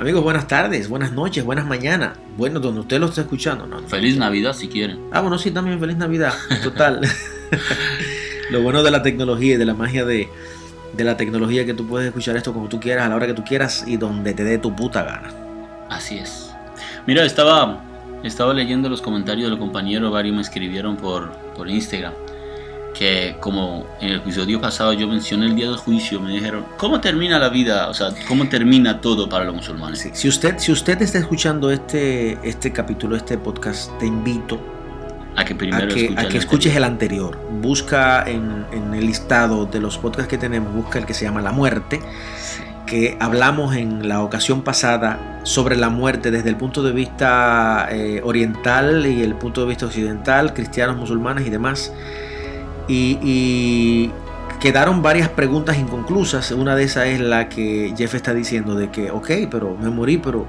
Amigos, buenas tardes, buenas noches, buenas mañanas. Bueno, donde usted lo está escuchando, ¿no? Feliz Navidad si quieren. Ah, bueno, sí, también feliz Navidad. Total. lo bueno de la tecnología y de la magia de, de la tecnología que tú puedes escuchar esto como tú quieras, a la hora que tú quieras y donde te dé tu puta gana. Así es. Mira, estaba, estaba leyendo los comentarios de los compañeros, varios me escribieron por, por Instagram que como en el episodio pasado yo mencioné el día del juicio, me dijeron, ¿cómo termina la vida? O sea, ¿cómo termina todo para los musulmanes? Si, usted, si usted está escuchando este, este capítulo, este podcast, te invito a que primero a que, a que escuches el anterior. Busca en, en, el listado de los podcasts que tenemos, busca el que se llama La Muerte, que hablamos en la ocasión pasada sobre la muerte desde el punto de vista eh, oriental y el punto de vista occidental, cristianos, musulmanes y demás y, quedaron varias preguntas inconclusas. Una de esas es la que Jeff está diciendo de que, ok, pero me morí, pero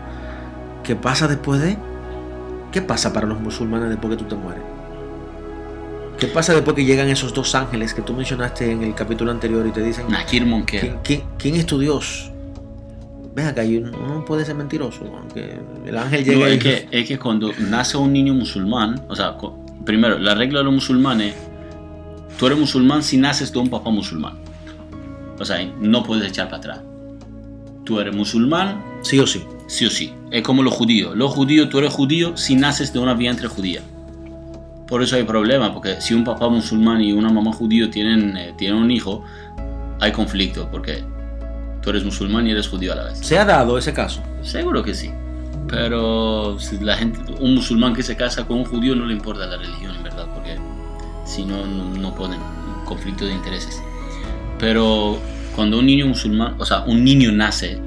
¿qué pasa después de? ¿Qué pasa para los musulmanes después que tú te mueres? ¿Qué pasa después que llegan esos dos ángeles que tú mencionaste en el capítulo anterior y te dicen, ¿quién, ¿quién, quién es tu Dios? Ven acá, uno puede ser mentiroso, aunque el ángel llega es, que, es que cuando nace un niño musulmán, o sea, primero, la regla de los musulmanes Tú eres musulmán si naces de un papá musulmán. O sea, no puedes echar para atrás. Tú eres musulmán. Sí o sí. Sí o sí. Es como los judíos. Los judíos, tú eres judío si naces de una vientre judía. Por eso hay problema, porque si un papá musulmán y una mamá judío tienen, eh, tienen un hijo, hay conflicto, porque tú eres musulmán y eres judío a la vez. ¿Se ha dado ese caso? Seguro que sí. Pero si la gente, un musulmán que se casa con un judío no le importa la religión, en verdad, si no, no ponen conflicto de intereses. Pero cuando un niño musulmán, o sea, un niño nace,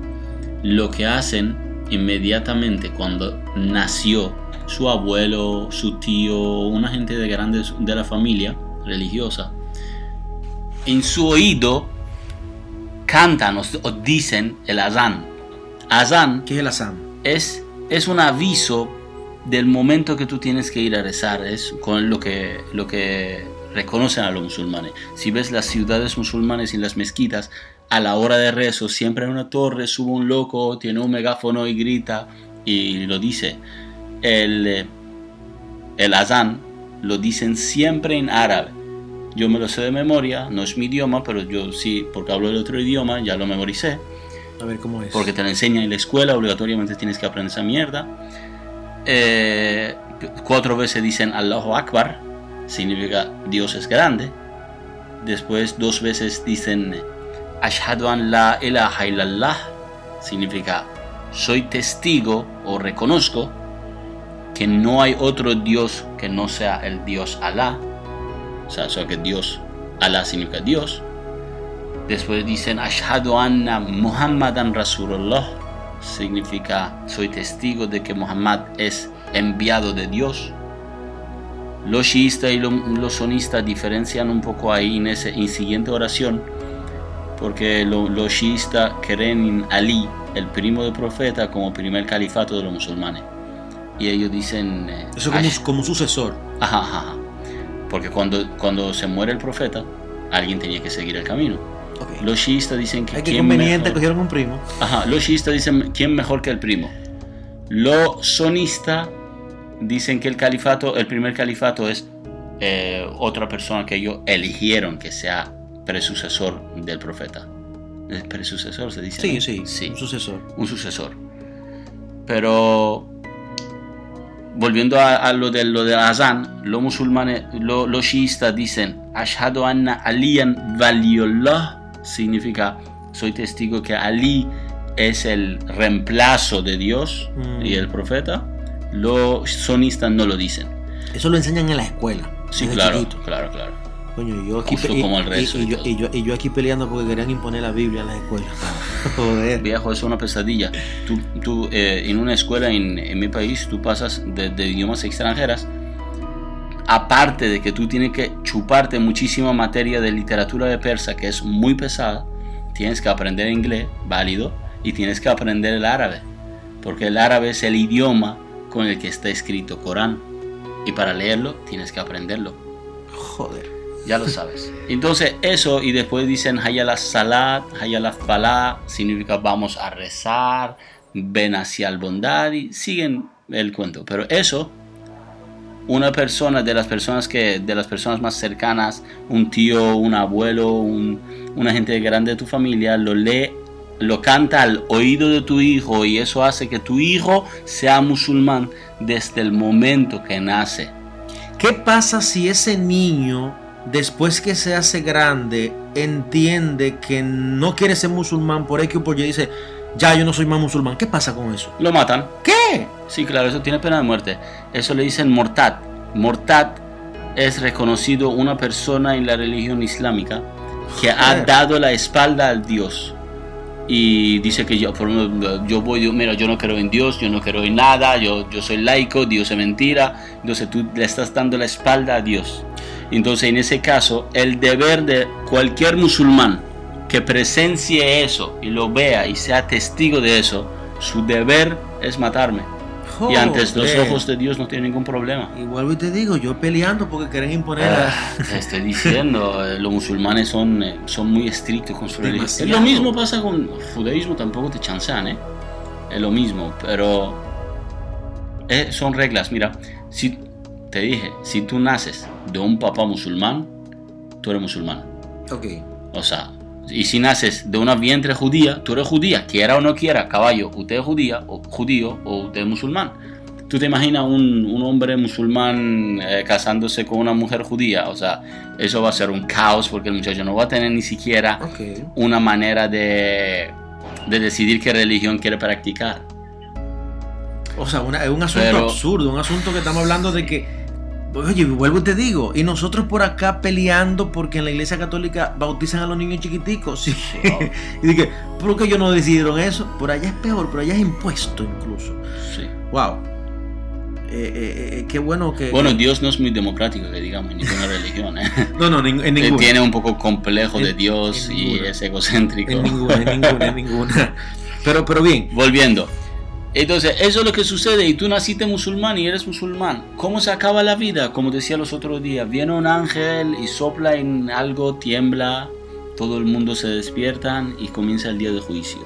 lo que hacen inmediatamente cuando nació su abuelo, su tío, una gente de grande de la familia religiosa, en su oído cantan o, dicen el azán. Azán. ¿Qué es el azán? Es, es un aviso del momento que tú tienes que ir a rezar, es con lo que, lo que reconocen a los musulmanes. Si ves las ciudades musulmanes y las mezquitas, a la hora de rezo siempre hay una torre, sube un loco, tiene un megáfono y grita y lo dice. El, el azán lo dicen siempre en árabe. Yo me lo sé de memoria, no es mi idioma, pero yo sí, porque hablo el otro idioma, ya lo memoricé. A ver cómo es. Porque te lo enseñan en la escuela, obligatoriamente tienes que aprender esa mierda. Eh, cuatro veces dicen Allahu Akbar, significa Dios es grande. Después dos veces dicen Ashhadu an la ilaha illallah, significa soy testigo o reconozco que no hay otro Dios que no sea el Dios Alá. O sea, que Dios, Alá significa Dios. Después dicen Ashhadu anna Muhammadan Rasulullah significa soy testigo de que Muhammad es enviado de Dios. Los shiistas y los sonistas diferencian un poco ahí en esa siguiente oración, porque los shiistas creen en Ali, el primo del profeta, como primer califato de los musulmanes. Y ellos dicen... Eh, Eso como, sucesor. Ajá, ajá. Porque cuando, cuando se muere el profeta, alguien tenía que seguir el camino. Los shiistas dicen que. Qué conveniente cogieron un primo. Ajá, los shiistas dicen quién mejor que el primo. Los sonistas dicen que el califato, el primer califato es eh, otra persona que ellos eligieron que sea presucesor del profeta. ¿El presucesor se dice? Sí, sí, sí. Un sucesor. Un sucesor. Pero volviendo a, lo de lo de Azan, los musulmanes, los shiistas dicen Ashhadu anna aliyan valiyullah significa soy testigo que Ali es el reemplazo de Dios y mm. el profeta. Los sonistas no lo dicen. Eso lo enseñan en la escuela. Sí, claro, claro, claro. Coño, yo aquí como el rezo y, yo, y, yo, aquí peleando porque querían imponer la Biblia en las escuelas. Joder. Viejo, es una pesadilla. Tú, tú eh, en una escuela en, en, mi país, tú pasas de, de idiomas extranjeras aparte de que tú tienes que chuparte muchísima materia de literatura de persa que es muy pesada, tienes que aprender inglés, válido, y tienes que aprender el árabe, porque el árabe es el idioma con el que está escrito Corán, y para leerlo tienes que aprenderlo. Joder. Ya lo sabes. Entonces eso y después dicen Hayala Salat, Hayala Falah, significa vamos a rezar, ven hacia la bondad y siguen el cuento. Pero eso, una persona de las personas que de las personas más cercanas, un tío, un abuelo, un, una gente grande de tu familia, lo lee, lo canta al oído de tu hijo y eso hace que tu hijo sea musulmán desde el momento que nace. ¿Qué pasa si ese niño, después que se hace grande, entiende que no quiere ser musulmán por X o por Y, dice, ya yo no soy más musulmán? ¿Qué pasa con eso? Lo matan. ¿Qué? Sí, claro, eso tiene pena de muerte. Eso le dicen mortad. Mortad es reconocido una persona en la religión islámica que ha dado la espalda al Dios. Y dice que yo, por yo voy, mira, yo no creo en Dios, yo no creo en nada, yo, yo soy laico, Dios es mentira. Entonces tú le estás dando la espalda a Dios. Entonces en ese caso, el deber de cualquier musulmán que presencie eso y lo vea y sea testigo de eso, su deber es matarme. Y antes los ojos de Dios no tiene ningún problema. Y vuelvo y te digo, yo peleando porque quieren imponer. Ah, te estoy diciendo, eh, los musulmanes son, eh, son muy estrictos con su religión. Lo mismo pasa con el judaísmo, tampoco te chancean, ¿eh? Es lo mismo, pero eh, son reglas. Mira, si te dije, si tú naces de un papá musulmán, tú eres musulmán. Ok. O sea, y si naces de una vientre judía, tú eres judía, quiera o no quiera, caballo, usted es judía, o judío, o usted es musulmán. ¿Tú te imaginas un, un hombre musulmán eh, casándose con una mujer judía? O sea, eso va a ser un caos porque el muchacho no va a tener ni siquiera una manera de, de decidir qué religión quiere practicar. O sea, una- es un asunto Pero- absurdo, un asunto que estamos hablando de que, oye, vuelvo y te digo, y nosotros por acá peleando porque en la iglesia católica bautizan a los niños chiquiticos. Sí. y dije, ¿por qué ellos no decidieron eso? Por allá es peor, por allá es impuesto incluso. Sí. Wow. Eh, eh, eh, qué bueno que... Bueno, Dios no es muy democrático, que digamos, en ninguna religión. ¿eh? no, no, en Él ninguna. Tiene un poco complejo de Dios y es egocéntrico. En ninguna, en ninguna, en ninguna. Pero, pero bien, Volviendo. Entonces, eso es lo que sucede y tú naciste musulmán y eres musulmán. ¿Cómo se acaba la vida? Como decía los otros días, viene un ángel y sopla en algo, tiembla, todo el mundo se despiertan y comienza el día de juicio.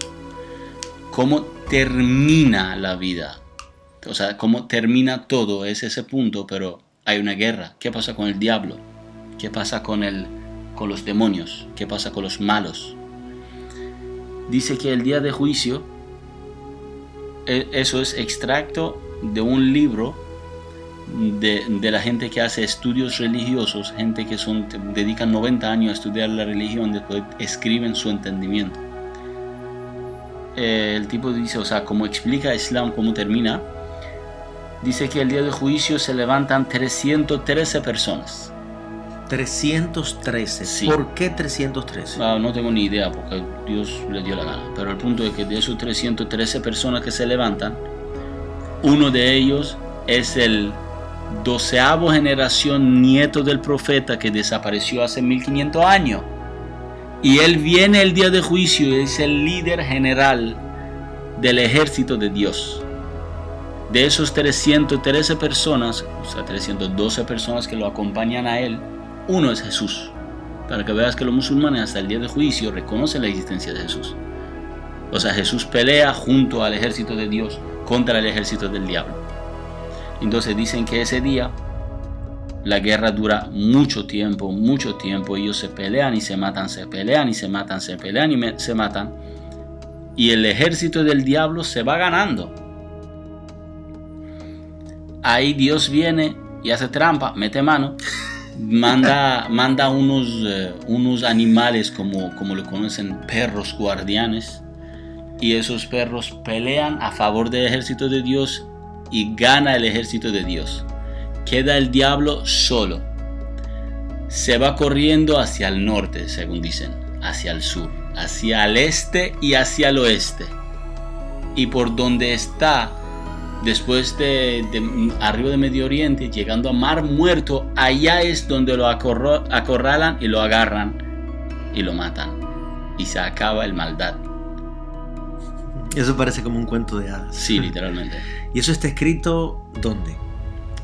¿Cómo termina la vida? O sea, cómo termina todo es ese punto, pero hay una guerra. ¿Qué pasa con el diablo? ¿Qué pasa con, el, con los demonios? ¿Qué pasa con los malos? Dice que el día de juicio eso es extracto de un libro de, de la gente que hace estudios religiosos, gente que son, dedican 90 años a estudiar la religión, después escriben su entendimiento. Eh, el tipo dice, o sea, como explica Islam, cómo termina, dice que el día de juicio se levantan 313 personas. 313. Sí. ¿Por qué 313? Ah, no tengo ni idea porque Dios le dio la gana. Pero el punto es que de esos 313 personas que se levantan, uno de ellos es el doceavo generación nieto del profeta que desapareció hace 1500 años. Y él viene el día de juicio y es el líder general del ejército de Dios. De esos 313 personas, o sea, 312 personas que lo acompañan a él, uno es Jesús para que veas que los musulmanes hasta el día de juicio reconocen la existencia de Jesús. O sea, Jesús pelea junto al ejército de Dios contra el ejército del diablo. Entonces dicen que ese día la guerra dura mucho tiempo, mucho tiempo. Ellos se pelean y se matan, se pelean y se matan, se pelean y se matan. Y el ejército del diablo se va ganando. Ahí Dios viene y hace trampa, mete mano manda, manda unos, eh, unos animales como, como lo conocen, perros guardianes. Y esos perros pelean a favor del ejército de Dios y gana el ejército de Dios. Queda el diablo solo. Se va corriendo hacia el norte, según dicen, hacia el sur, hacia el este y hacia el oeste. Y por donde está después de, de- arriba de Medio Oriente, llegando a Mar Muerto, allá es donde lo acorro- acorralan y lo agarran y lo matan. Y se acaba el maldad. Eso parece como un cuento de hadas. Sí, literalmente. ¿Y eso está escrito dónde?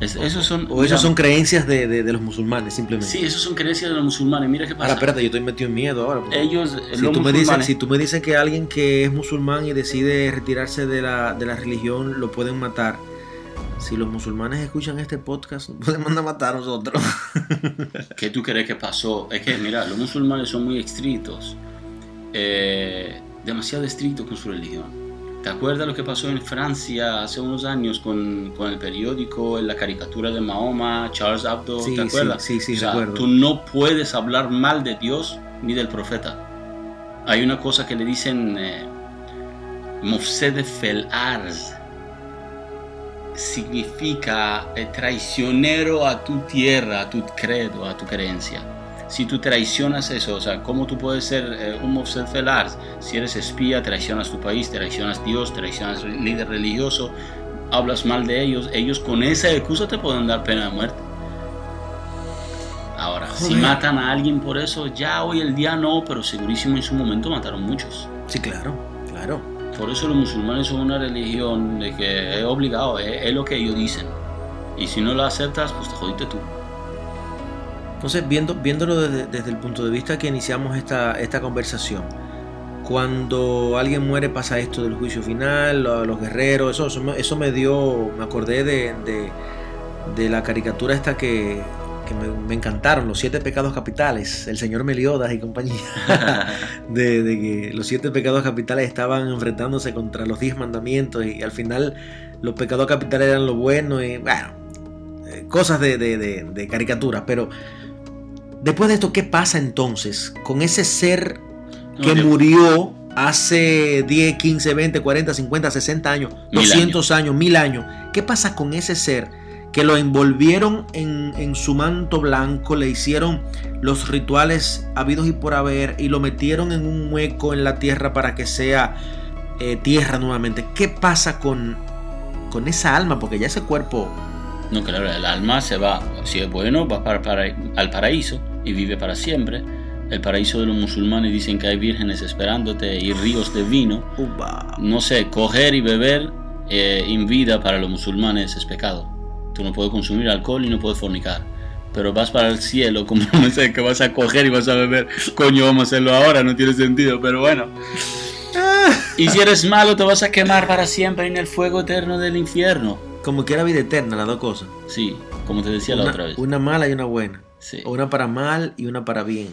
Es- esos son, O esas son creencias de, de- de los musulmanes, simplemente. Sí, esos son creencias de los musulmanes. Mira qué pasa. Ahora, espérate, yo estoy metido en miedo ahora. Ellos, si, los tú me dices, si tú me dices que alguien que es musulmán y decide retirarse de la, de la religión lo pueden matar, si los musulmanes escuchan este podcast, nos pueden mandar a matar a nosotros. ¿qué tú crees que pasó? Es que, mira, los musulmanes son muy estrictos. eh, demasiado estrictos con su religión. ¿Te acuerdas lo que pasó en Francia hace unos años con, con el periódico, en la caricatura de Mahoma, Charles Hebdo? Sí, ¿Te sí, acuerdas? sí, sí, O sea, recuerdo. tú no puedes hablar mal de Dios ni del profeta. Hay una cosa que le dicen eh, Mofsed fel Arz. Significa eh, traicionero a tu tierra, a tu credo, a tu creencia. Si tú traicionas eso, o sea, ¿cómo tú puedes ser eh, un Arz? Si eres espía, traicionas tu país, traicionas Dios, traicionas líder religioso, hablas mal de ellos, ellos con esa excusa te pueden dar pena de muerte. Ahora, si Joder. matan a alguien por eso, ya hoy el día no, pero segurísimo en su momento mataron muchos. sí, claro, claro. Por eso los musulmanes son una religión de que es obligado, es, es lo que ellos dicen. Y si no lo aceptas, pues te jodiste tú. Entonces, viendo, viéndolo desde, desde el punto de vista que iniciamos esta, esta conversación, cuando alguien muere pasa esto del juicio final, lo- los guerreros, eso, eso, me, eso me dio, me acordé de, de- de la caricatura esta que, que me, me encantaron, los siete pecados capitales, el señor Meliodas y compañía, de, de que los siete pecados capitales estaban enfrentándose contra los diez mandamientos y al final los pecados capitales eran lo bueno y bueno, eh, cosas de, de, de, de caricatura, pero después de esto, ¿qué pasa entonces con ese ser que murió hace 10, 15, 20, 40, 50, 60 años, Mil 200 años, mil años? ¿Qué pasa con ese ser que lo envolvieron en, en su manto blanco, le hicieron los rituales habidos y por haber y lo metieron en un hueco en la tierra para que sea eh, tierra nuevamente? ¿Qué pasa con, con esa alma? Porque ya ese cuerpo... No, claro, el alma se va, si es bueno, va para, para- al paraíso y vive para siempre. El paraíso de los musulmanes dicen que hay vírgenes esperándote y ríos de vino. No sé, coger y beber eh, en vida para los musulmanes es pecado. Tú no puedes consumir alcohol y no puedes fornicar. Pero vas para el cielo, como no sé, que vas a coger y vas a beber. Coño, vamos a hacerlo ahora, no tiene sentido, pero bueno. Y si eres malo, te vas a quemar para siempre en el fuego eterno del infierno. Como que era vida eterna, las dos cosas. Sí, como te decía la otra vez. una mala y una buena. Sí, una para mal y una para bien.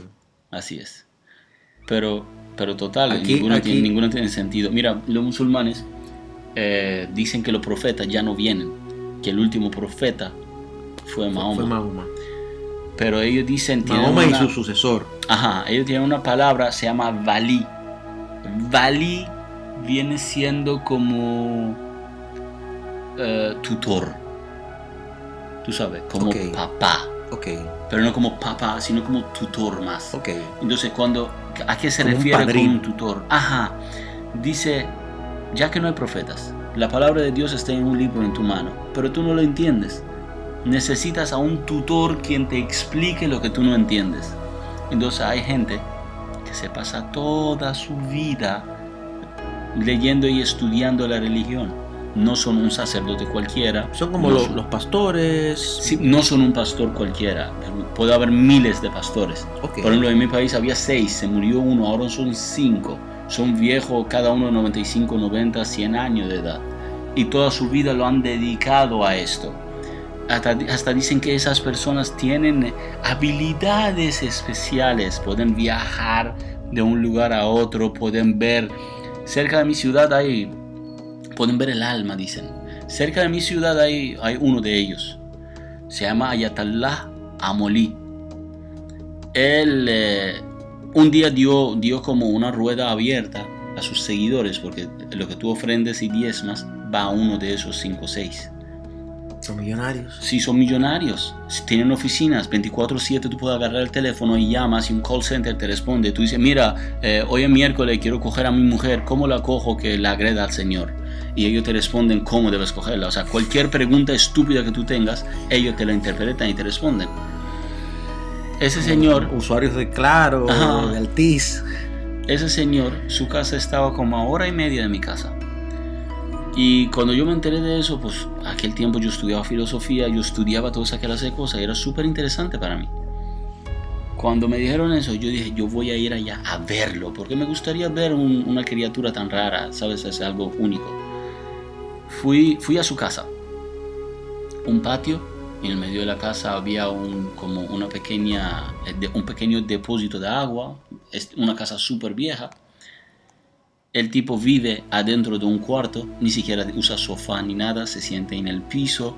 así es. Pero, pero total, Aquí- ninguna, aquí- tiene, ninguna tiene sentido. Mira, los musulmanes eh, dicen que los profetas ya no vienen, que el último profeta fue Mahoma. Fue Mahoma. Pero ellos dicen Mahoma y su sucesor. Ajá, ellos tienen una palabra, se llama Valí. Valí viene siendo como eh, tutor. Tú sabes, como papá. Ok, Pero no como papá, sino como tutor más. ok. Entonces, cuando, ¿a qué se Como un refiere con padrino. un tutor? Ajá, dice, ya que no hay profetas, la palabra de Dios está en un libro en tu mano, pero tú no lo entiendes. Necesitas a un tutor quien te explique lo que tú no entiendes. Entonces hay gente que se pasa toda su vida leyendo y estudiando la religión. No son un sacerdote cualquiera. Son como no los, son- los pastores. Sí, no son un pastor cualquiera. Puede haber miles de pastores. Por ejemplo, en mi país había seis, se murió uno, ahora son cinco. Son viejos, cada uno de 95, 90, 100 años de edad. Y toda su vida lo han dedicado a esto. Hasta, hasta dicen que esas personas tienen habilidades especiales, pueden viajar de un lugar a otro, pueden ver. Cerca de mi ciudad hay, pueden ver el alma, dicen. Cerca de mi ciudad hay, hay uno de ellos. Se llama Ayatollah Amolí él eh, un día dio, dio como una rueda abierta a sus seguidores, porque lo que tú ofrendes y diezmas va a uno de esos cinco o seis. Son millonarios. Si son millonarios, si tienen oficinas, 24/7 tú puedes agarrar el teléfono y llamas y un call center te responde. Tú dices, mira, eh, hoy es miércoles, quiero coger a mi mujer, ¿cómo la cojo que la agreda al Señor? Y ellos te responden cómo debes cogerla. O sea, cualquier pregunta estúpida que tú tengas, ellos te la interpretan y te responden. Ese señor Usuarios de Claro, Ajá. de Altiz. Ese señor, su casa estaba como a hora y media de mi casa. Y cuando yo me enteré de eso, pues aquel tiempo yo estudiaba filosofía, yo estudiaba todas aquellas cosas, era súper interesante para mí. Cuando me dijeron eso, yo dije, yo voy a ir allá a verlo, porque me gustaría ver una criatura tan rara, ¿sabes? Es algo único. Fui, fui a su casa, un patio, en el medio de la casa había un, como una pequeña, un pequeño depósito de agua, es una casa súper vieja el tipo vive adentro de un cuarto, ni siquiera usa sofá ni nada, se siente en el piso,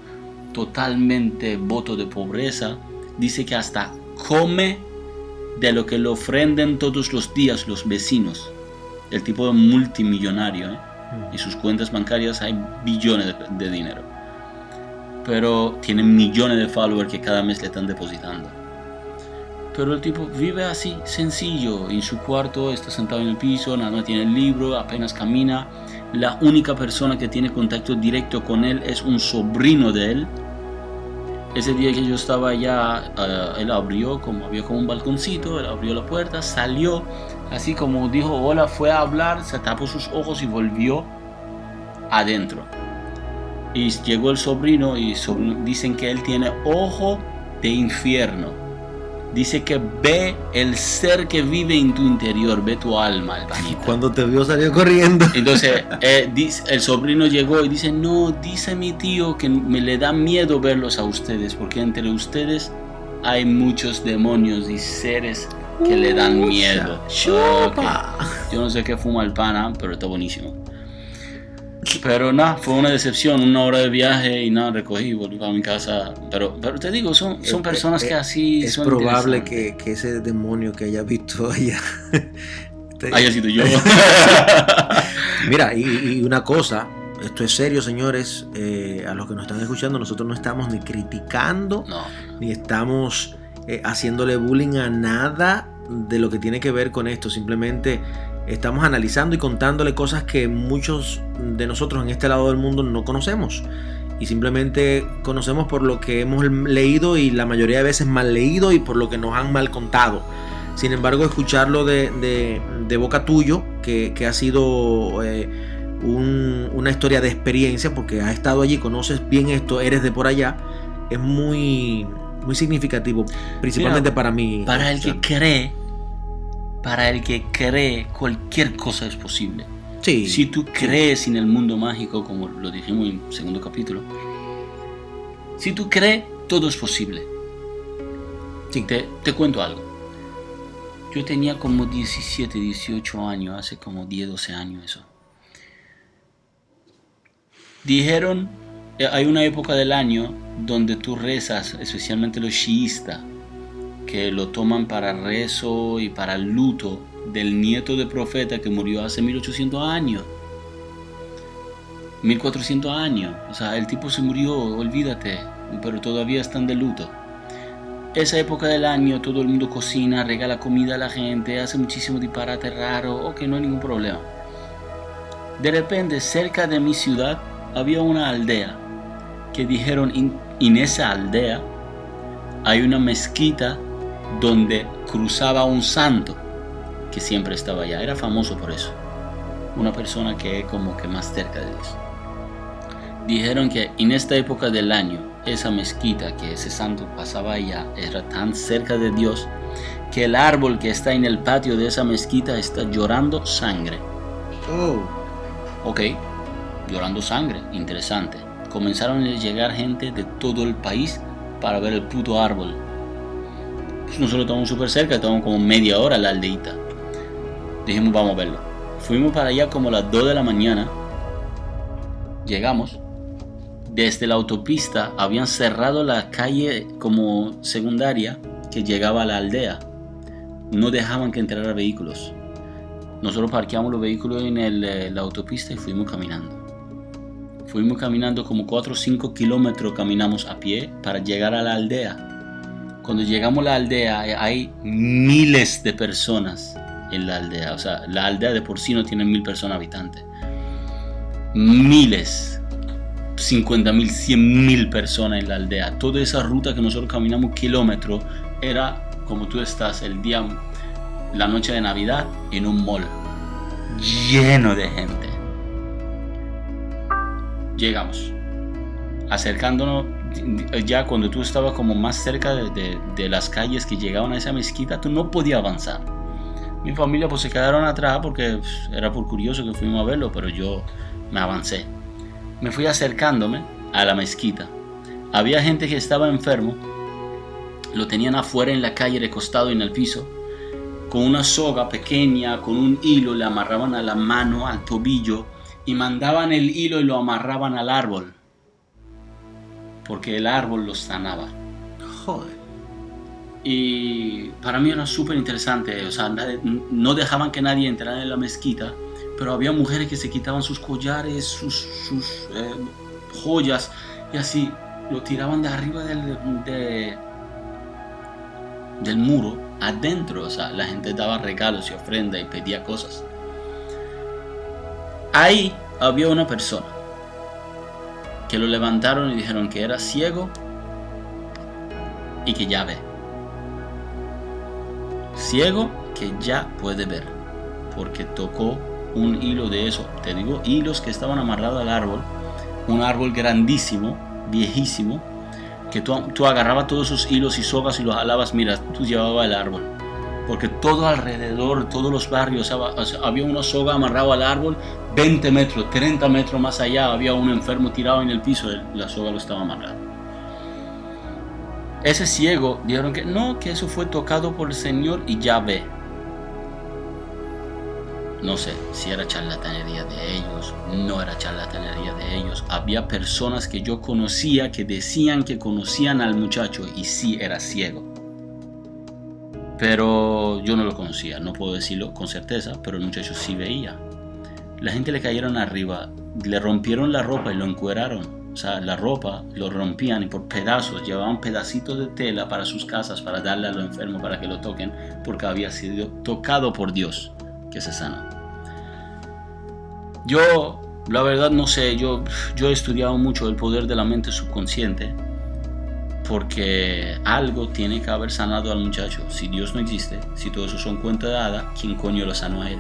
totalmente voto de pobreza. Dice que hasta come de lo que le ofrenden todos los días los vecinos. El tipo es multimillonario ¿eh? Y sus cuentas bancarias hay billones de, dinero. Pero tiene millones de followers que cada mes le están depositando. Pero el tipo vive así, sencillo, en su cuarto, está sentado en el piso, nada tiene el libro, apenas camina. La única persona que tiene contacto directo con él es un sobrino de él. Ese día que yo estaba allá, eh, él abrió, como había como un balconcito, él abrió la puerta, salió, así como dijo hola, fue a hablar, se tapó sus ojos y volvió adentro. Y llegó el sobrino y dicen que él tiene ojo de infierno dice que ve el ser que vive en tu interior, ve tu alma, Y Cuando te vio salió corriendo. Entonces eh, el sobrino llegó y dice, no, dice mi tío que me le da miedo verlos a ustedes, porque entre ustedes hay muchos demonios y seres que le dan miedo. Yo no sé qué fuma el pana, pero está buenísimo. Pero nada, fue una decepción, una hora de viaje y nada, recogí, volví a mi casa. Pero, pero te digo, son, son personas que así es probable que, que, ese demonio que haya visto allá haya sido yo. Mira, y, una cosa, esto es serio, señores. Eh, a los que nos están escuchando, nosotros no estamos ni criticando, ni estamos eh, haciéndole bullying a nada de lo que tiene que ver con esto. Simplemente estamos analizando y contándole cosas que muchos de nosotros en este lado del mundo no conocemos. Y simplemente conocemos por lo que hemos leído y la mayoría de veces mal leído y por lo que nos han mal contado. Sin embargo, escucharlo de, boca tuyo, que, ha sido eh, una historia de experiencia, porque has estado allí, conoces bien esto, eres de por allá, es muy, muy significativo, principalmente para mí. Para el que cree para el que cree cualquier cosa es posible. Sí, si tú crees en el mundo mágico, como lo dijimos en el segundo capítulo, si tú crees, todo es posible. Sí. Te, te cuento algo. Yo tenía como 17, 18 años, hace como 10, 12 años eso. Dijeron, hay una época del año donde tú rezas, especialmente los chiistas, que lo toman para rezo y para luto del nieto de profeta que murió hace 1800 años. 1400 años. O sea, el tipo se murió, olvídate, pero todavía están de luto. Esa época del año todo el mundo cocina, regala comida a la gente, hace muchísimo disparate raro, ok, no hay ningún problema. De repente, cerca de mi ciudad había una aldea que dijeron, en esa aldea hay una mezquita donde cruzaba un santo que siempre estaba allá. Era famoso por eso. Una persona que es como que más cerca de Dios. Dijeron que en esta época del año, esa mezquita que ese santo pasaba allá era tan cerca de Dios que el árbol que está en el patio de esa mezquita está llorando sangre. Oh. Ok, llorando sangre, interesante. Comenzaron a llegar gente de todo el país para ver el puto árbol nosotros estamos súper cerca, estamos como media hora la aldeita. Dijimos, vamos a verlo. Fuimos para allá como las 2 de la mañana. Llegamos. Desde la autopista habían cerrado la calle como secundaria que llegaba a la aldea. No dejaban que entraran vehículos. Nosotros parqueamos los vehículos en eh, la autopista y fuimos caminando. Fuimos caminando como 4 o 5 kilómetros, caminamos a pie para llegar a la aldea cuando llegamos a la aldea eh, hay miles de personas en la aldea. O sea, la aldea de por sí no tiene mil personas habitantes. Miles. 50 mil, 100 mil personas en la aldea. Toda esa ruta que nosotros caminamos kilómetros era como tú estás el día, la noche de Navidad en un mall lleno de gente. Llegamos. Acercándonos, ya cuando tú estabas como más cerca de, de- las calles que llegaban a esa mezquita, tú no podías avanzar. Mi familia pues se quedaron atrás porque pues, era por curioso que fuimos a verlo, pero yo me avancé. Me fui acercándome a la mezquita. Había gente que estaba enfermo, lo tenían afuera en la calle recostado en el piso, con una soga pequeña, con un hilo, le amarraban a la mano, al tobillo, y mandaban el hilo y lo amarraban al árbol, porque el árbol los sanaba. Joder. Y para mí era súper interesante, o sea, no dejaban que nadie entrara en la mezquita, pero había mujeres que se quitaban sus collares, sus, sus, eh, joyas, y así lo tiraban de arriba del, de- del muro adentro, o sea, la gente daba regalos y ofrendas y pedía cosas. Ahí había una persona que lo levantaron y dijeron que era ciego y que ya ve ciego que ya puede ver, porque tocó un hilo de eso. Te digo, hilos que estaban amarrados al árbol, un árbol grandísimo, viejísimo, que tú, tú agarrabas todos esos hilos y sogas y los jalabas, mira, tú llevabas el árbol. Porque todo alrededor, todos los barrios, había una soga amarrada al árbol, 20 metros, 30 metros más allá, había un enfermo tirado en el piso, la soga lo estaba amarrada. Ese ciego dijeron que no, que eso fue tocado por el Señor y ya ve. No sé si era charlatanería de ellos, no era charlatanería de ellos. Había personas que yo conocía que decían que conocían al muchacho y sí era ciego. Pero yo no lo conocía, no puedo decirlo con certeza, pero el muchacho sí veía. La gente le cayeron arriba, le rompieron la ropa y lo encueraron. O sea, la ropa lo rompían y por pedazos llevaban pedacitos de tela para sus casas para darle a los enfermos para que lo toquen porque había sido tocado por Dios que se sanó. Yo, la verdad, no sé, yo, yo he estudiado mucho el poder de la mente subconsciente porque algo tiene que haber sanado al muchacho. Si Dios no existe, si todo eso son cuentos de hadas, ¿quién coño lo sanó a él?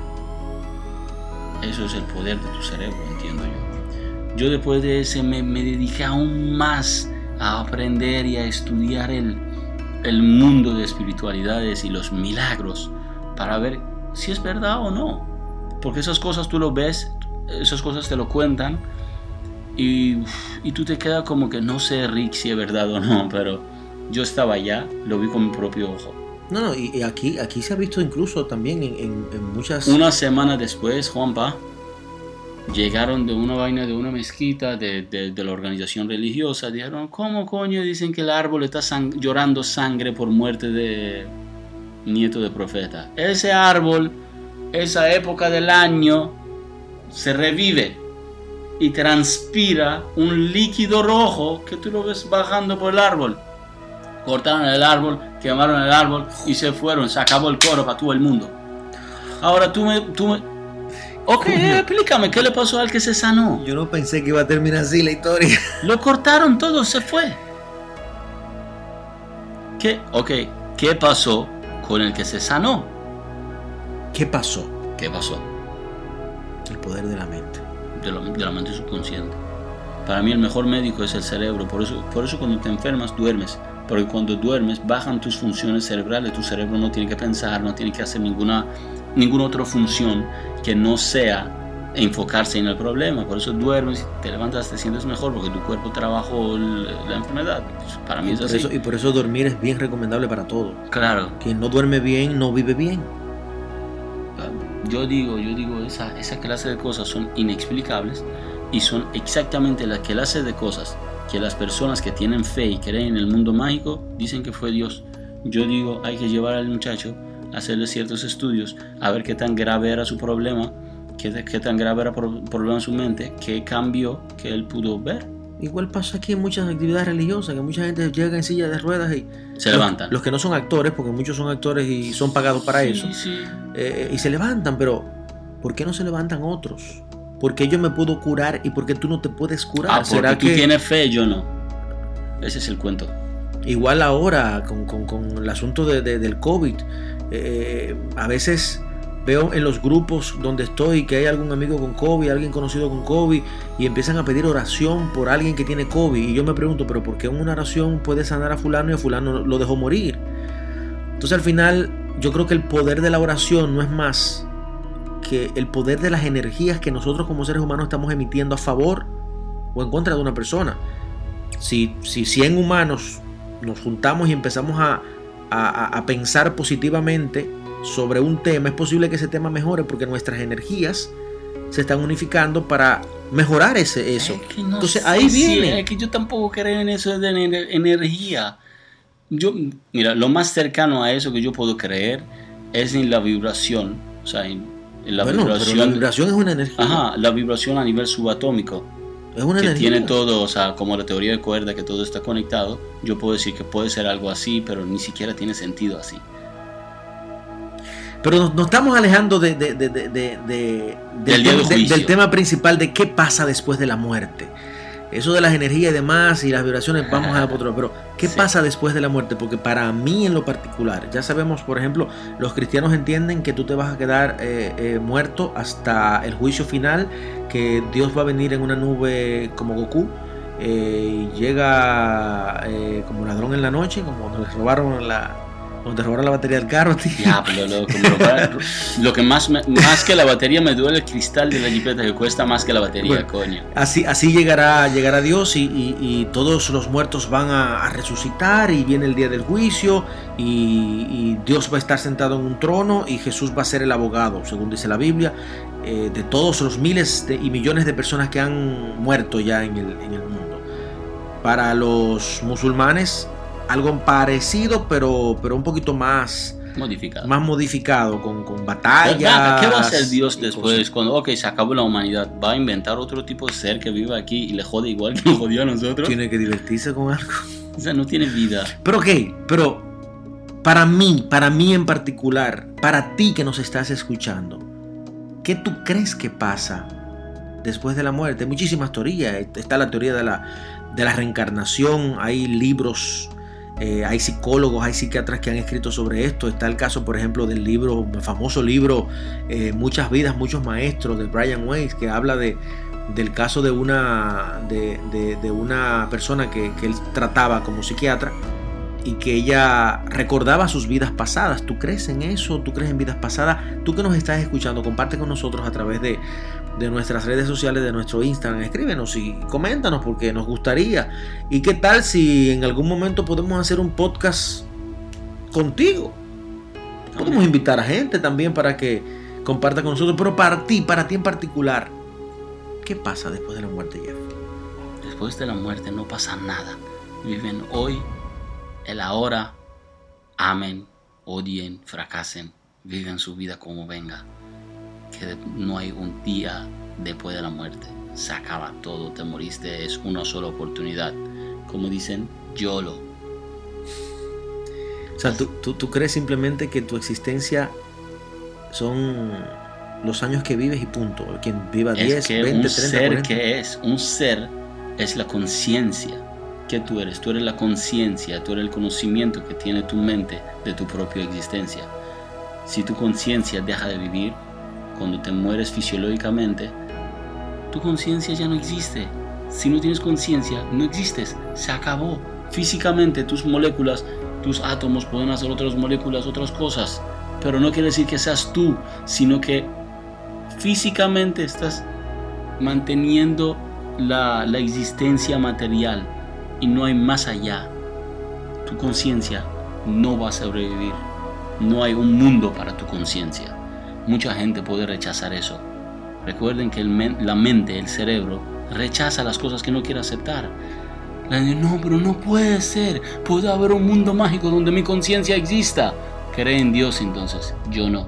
Eso es el poder de tu cerebro, entiendo yo. Yo después de ese me, me dediqué aún más a aprender y a estudiar el, el mundo de espiritualidades y los milagros para ver si es verdad o no. Porque esas cosas tú lo ves, esas cosas te lo cuentan y, y tú te quedas como que no sé, Rick, si es verdad o no, pero yo estaba allá, lo vi con mi propio ojo. No, no, y, y aquí, aquí se ha visto incluso también en, en- en muchas... Una semana después, Juanpa, llegaron de una vaina de una mezquita de, de- de la organización religiosa. Dijeron, ¿cómo coño dicen que el árbol está sang- llorando sangre por muerte de nieto de profeta? Ese árbol, esa época del año, se revive y transpira un líquido rojo que tú lo ves bajando por el árbol. Cortaron el árbol, quemaron el árbol y se fueron. Se acabó el coro para todo el mundo. Ahora tú me... Tú me... Ok, Coño. explícame, ¿qué le pasó al que se sanó? Yo no pensé que iba a terminar así la historia. Lo cortaron todo, se fue. ¿Qué? Ok, ¿qué pasó con el que se sanó? ¿Qué pasó? ¿Qué pasó? El poder de la mente. De la, de la mente subconsciente. Para mí el mejor médico es el cerebro, por eso, por eso cuando te enfermas duermes. Porque cuando duermes bajan tus funciones cerebrales, tu cerebro no tiene que pensar, no tiene que hacer ninguna, ninguna otra función que no sea enfocarse en el problema. Por eso duermes, te levantas, te sientes mejor porque tu cuerpo trabajó la enfermedad. Para mí Y es así. eso, y por eso dormir es bien recomendable para todo. Claro, Quien no duerme bien no vive bien. Yo digo, yo digo, esa, esa clase de cosas son inexplicables y son exactamente la clase de cosas que las personas que tienen fe y creen en el mundo mágico dicen que fue Dios. Yo digo, hay que llevar al muchacho a hacerle ciertos estudios, a ver qué tan grave era su problema, qué, qué tan grave era el pro- problema en su mente, qué cambió que él pudo ver. Igual pasa aquí en muchas actividades religiosas, que mucha gente llega en silla de ruedas y... Se los- levantan. Los, que no son actores, porque muchos son actores y son pagados para Sí, eso. sí. eh, y se levantan, pero ¿por qué no se levantan otros? Porque yo me puedo curar y porque tú no te puedes curar. Ah, porque ¿Será tú que tienes fe, yo no. Ese es el cuento. igual ahora con, con- con el asunto de- de- del COVID, eh, a veces veo en los grupos donde estoy que hay algún amigo con COVID, alguien conocido con COVID, y empiezan a pedir oración por alguien que tiene COVID. Y yo me pregunto, pero ¿por qué una oración puede sanar a fulano y a fulano lo dejó morir? Entonces al final yo creo que el poder de la oración no es más que el poder de las energías que nosotros como seres humanos estamos emitiendo a favor o en contra de una persona. Si, si 100 humanos nos juntamos y empezamos a, a pensar positivamente, sobre un tema, es posible que ese tema mejore porque nuestras energías se están unificando para mejorar ese, eso. Entonces ahí viene. es que yo tampoco creo en eso de energía. Yo, mira, lo más cercano a eso que yo puedo creer es en la vibración. O sea, en, la vibración. la vibración es una energía. Ajá, la vibración a nivel subatómico. Es una que energía. tiene todo, o sea, como la teoría de cuerda, que todo está conectado. Yo puedo decir que puede ser algo así, pero ni siquiera tiene sentido así. Pero nos, nos estamos alejando de, de, de, del, del, tema, del, tema principal de qué pasa después de la muerte. Eso de las energías y demás y las vibraciones, vamos a otro. Pero, ¿qué sí. pasa después de la muerte? Porque para mí en lo particular, ya sabemos, por ejemplo, los cristianos entienden que tú te vas a quedar eh, eh, muerto hasta el juicio final, que Dios va a venir en una nube como Goku. Eh, y llega como ladrón en la noche, como cuando le robaron la, cuando te robaron la batería del carro, tío. Diablo, loco. Lo, lo que más, me, más que la batería me duele el cristal de la jipeta que cuesta más que la batería, bueno, coño. Así, así llegará, llegará Dios y, y, y todos los muertos van a, a, resucitar y viene el día del juicio y, y, Dios va a estar sentado en un trono y Jesús va a ser el abogado, según dice la Biblia, eh, de todos los miles de, y millones de personas que han muerto ya en el, en el mundo. Para los musulmanes algo parecido, pero, pero un poquito más modificado, más modificado con, con batallas. ¿Qué va a hacer Dios después? Cosas. Cuando, ok, se acabó la humanidad, ¿va a inventar otro tipo de ser que viva aquí y le jode igual que nos jodió a nosotros? Tiene que divertirse con algo. O sea, no tiene vida. Pero ok, pero para mí, para mí en particular, para ti que nos estás escuchando, ¿qué tú crees que pasa después de la muerte? Hay muchísimas teorías. Está la teoría de la, de la reencarnación, hay libros eh, hay psicólogos, hay psiquiatras que han escrito sobre esto. Está el caso, por ejemplo, del libro, el famoso libro eh, Muchas vidas, muchos maestros de Brian Weiss, que habla de, del caso de una, de una persona que, que, él trataba como psiquiatra y que ella recordaba sus vidas pasadas. ¿Tú crees en eso? ¿Tú crees en vidas pasadas? Tú que nos estás escuchando, comparte con nosotros a través de, de nuestras redes sociales, de nuestro Instagram. Escríbenos y coméntanos porque nos gustaría. ¿Y qué tal si en algún momento podemos hacer un podcast contigo? Podemos invitar a gente también para que comparta con nosotros. Pero para ti, para ti en particular, ¿qué pasa después de la muerte, Jeff? Después de la muerte no pasa nada. Viven hoy, el ahora, amen, odien, fracasen, viven su vida como venga que no hay un día después de la muerte. Se acaba todo, te moriste, es una sola oportunidad. Como dicen, YOLO. O sea, ¿tú, tú, tú crees simplemente que tu existencia son los años que vives y punto. Quien viva 10, es que 20, un 30, ser 40. que es, un ser es la conciencia que tú eres. Tú eres la conciencia, tú eres el conocimiento que tiene tu mente de tu propia existencia. Si tu conciencia deja de vivir, cuando te mueres fisiológicamente, tu conciencia ya no existe. Si no tienes conciencia, no existes. Se acabó. Físicamente tus moléculas, tus átomos pueden hacer otras moléculas, otras cosas. Pero no quiere decir que seas tú, sino que físicamente estás manteniendo la, la existencia material y no hay más allá. Tu conciencia no va a sobrevivir. No hay un mundo para tu conciencia. Mucha gente puede rechazar eso. Recuerden que la mente, el cerebro, rechaza las cosas que no quiere aceptar. La no, pero no puede ser. Puede haber un mundo mágico donde mi conciencia exista. Cree en Dios entonces. Yo no.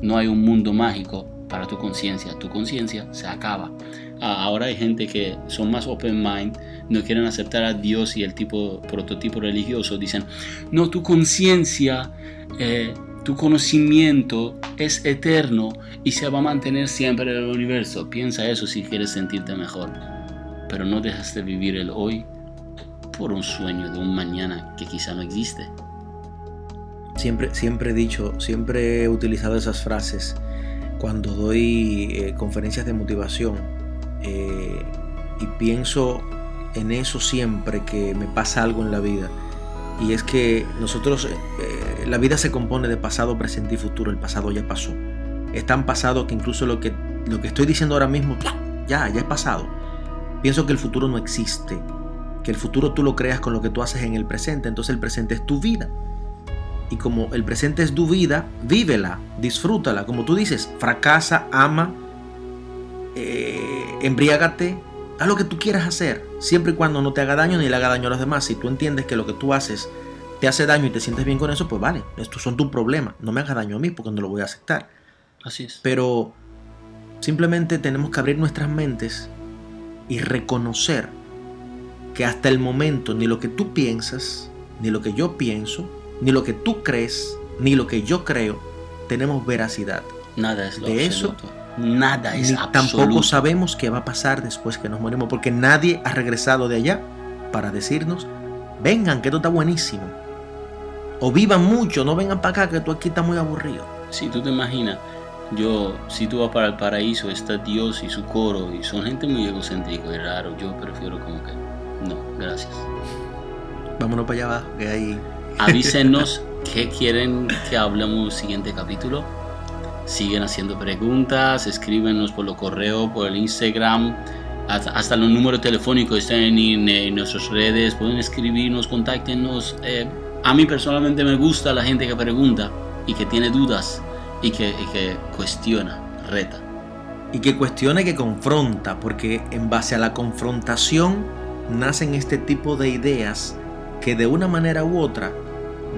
No hay un mundo mágico para tu conciencia. Tu conciencia se acaba. Ah, ahora hay gente que son más open mind, no quieren aceptar a Dios y el tipo prototipo religioso. Dicen, no, tu conciencia eh, tu conocimiento es eterno y se va a mantener siempre en el universo. Piensa eso si quieres sentirte mejor. Pero no dejas de vivir el hoy por un sueño de un mañana que quizá no existe. Siempre, siempre he dicho, siempre he utilizado esas frases cuando doy eh, conferencias de motivación eh, y pienso en eso siempre que me pasa algo en la vida. Y es que nosotros, eh, la vida se compone de pasado, presente y futuro. El pasado ya pasó. Es tan pasado que incluso lo que, lo que estoy diciendo ahora mismo, ya, ya es pasado. Pienso que el futuro no existe. Que el futuro tú lo creas con lo que tú haces en el presente. Entonces el presente es tu vida. Y como el presente es tu vida, vívela, disfrútala. Como tú dices, fracasa, ama, eh, embriágate, haz lo que tú quieras hacer, siempre y cuando no te haga daño ni le haga daño a los demás. Si tú entiendes que lo que tú haces te hace daño y te sientes bien con eso, pues vale, estos son tus problemas. No me hagas daño a mí porque no lo voy a aceptar. Así es. Pero simplemente tenemos que abrir nuestras mentes y reconocer que hasta el momento ni lo que tú piensas, ni lo que yo pienso, ni lo que tú crees, ni lo que yo creo, tenemos veracidad. Nada es lo De eso. Nada es Ni absoluto. tampoco sabemos qué va a pasar después que nos morimos, porque nadie ha regresado de allá para decirnos, vengan, que esto está buenísimo. O vivan mucho, no vengan para acá, que tú aquí estás muy aburrido. Si tú te imaginas, yo, si tú vas para el paraíso, está Dios y su coro, y son gente muy egocéntrica y raro. Yo prefiero como que, no, gracias. Vámonos para allá abajo, que hay... Avísenos qué quieren que hablemos siguiente capítulo. Siguen haciendo preguntas, escríbenos por los correos, por el Instagram, hasta, los números telefónicos están en, en nuestras redes. Pueden escribirnos, contáctenos. Eh, a mí personalmente me gusta la gente que pregunta y que tiene dudas y que, y que cuestiona, reta. y que cuestione, que confronta, porque en base a la confrontación nacen este tipo de ideas que de una manera u otra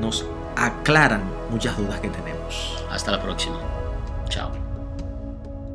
nos aclaran muchas dudas que tenemos. Hasta la próxima. Ciao.